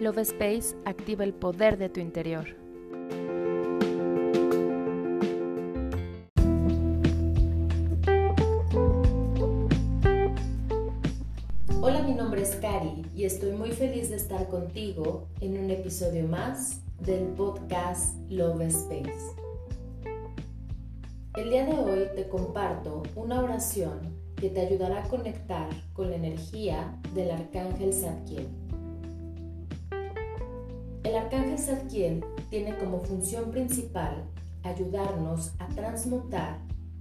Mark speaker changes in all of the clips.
Speaker 1: Love Space activa el poder de tu interior.
Speaker 2: Hola, mi nombre es Cari y estoy muy feliz de estar contigo en un episodio más del podcast Love Space. El día de hoy te comparto una oración que te ayudará a conectar con la energía del arcángel Zadkiel. El arcángel Zadkiel tiene como función principal ayudarnos a transmutar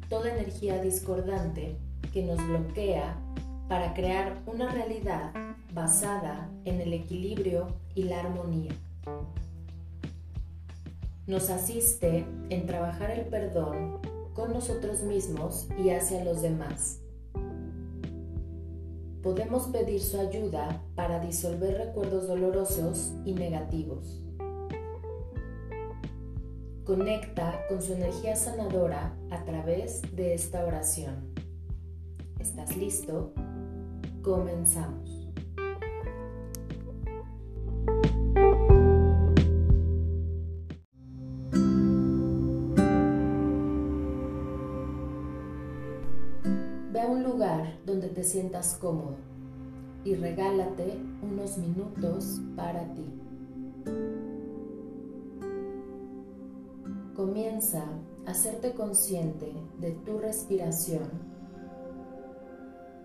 Speaker 2: toda energía discordante que nos bloquea para crear una realidad basada en el equilibrio y la armonía. Nos asiste en trabajar el perdón con nosotros mismos y hacia los demás podemos pedir su ayuda para disolver recuerdos dolorosos y negativos. Conecta con su energía sanadora a través de esta oración. ¿Estás listo? Comenzamos. Ve a un lugar donde te sientas cómodo y regálate unos minutos para ti. Comienza a hacerte consciente de tu respiración.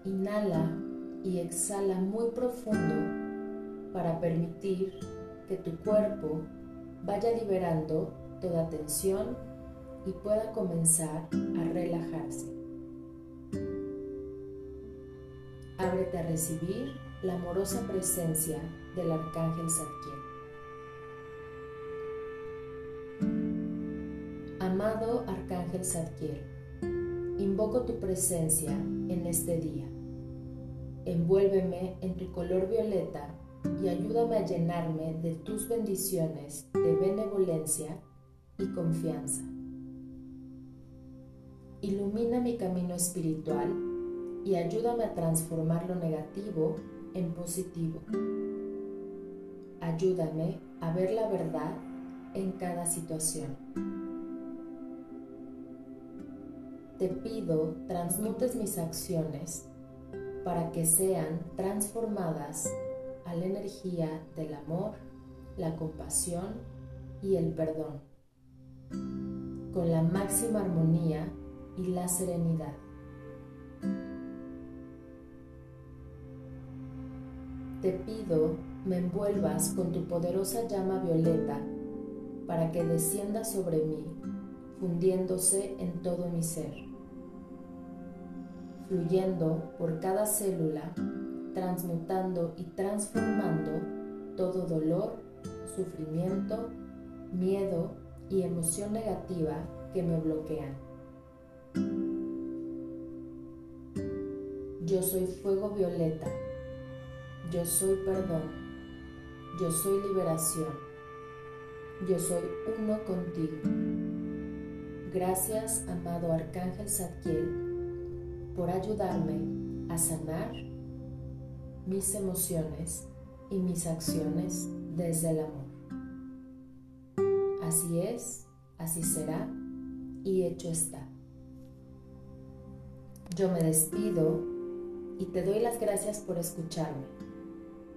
Speaker 2: Inhala y exhala muy profundo para permitir que tu cuerpo vaya liberando toda tensión y pueda comenzar a relajarse. Ábrete a recibir la amorosa presencia del Arcángel Zadkiel. Amado Arcángel Zadkiel, invoco tu presencia en este día. Envuélveme en tu color violeta y ayúdame a llenarme de tus bendiciones de benevolencia y confianza. Ilumina mi camino espiritual y ayúdame a transformar lo negativo en positivo. Ayúdame a ver la verdad en cada situación. Te pido transmutes mis acciones para que sean transformadas a la energía del amor, la compasión y el perdón, con la máxima armonía y la serenidad. Te pido me envuelvas con tu poderosa llama violeta para que descienda sobre mí, fundiéndose en todo mi ser, fluyendo por cada célula, transmutando y transformando todo dolor, sufrimiento, miedo y emoción negativa que me bloquean. Yo soy fuego violeta yo soy perdón. Yo soy liberación. Yo soy uno contigo. Gracias, amado Arcángel Zadkiel, por ayudarme a sanar mis emociones y mis acciones desde el amor. Así es, así será y hecho está. Yo me despido y te doy las gracias por escucharme.